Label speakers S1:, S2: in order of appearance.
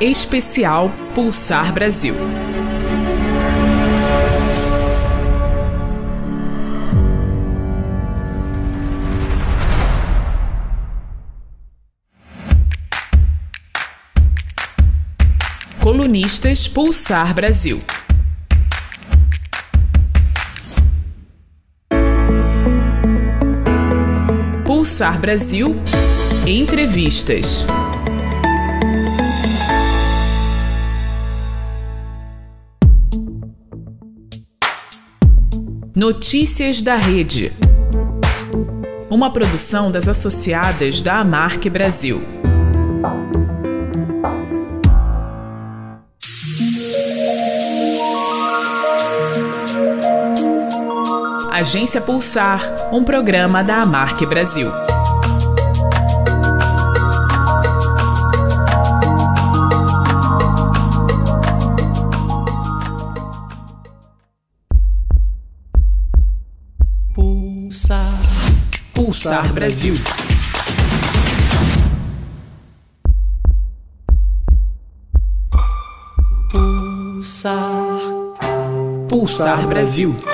S1: Especial Pulsar Brasil. Colunistas Pulsar Brasil. Pulsar Brasil Entrevistas. Notícias da Rede. Uma produção das associadas da Amarque Brasil. Agência Pulsar, um programa da Amarque Brasil. Pulsar. Pulsar Brasil. Pulsar. Pulsar Brasil.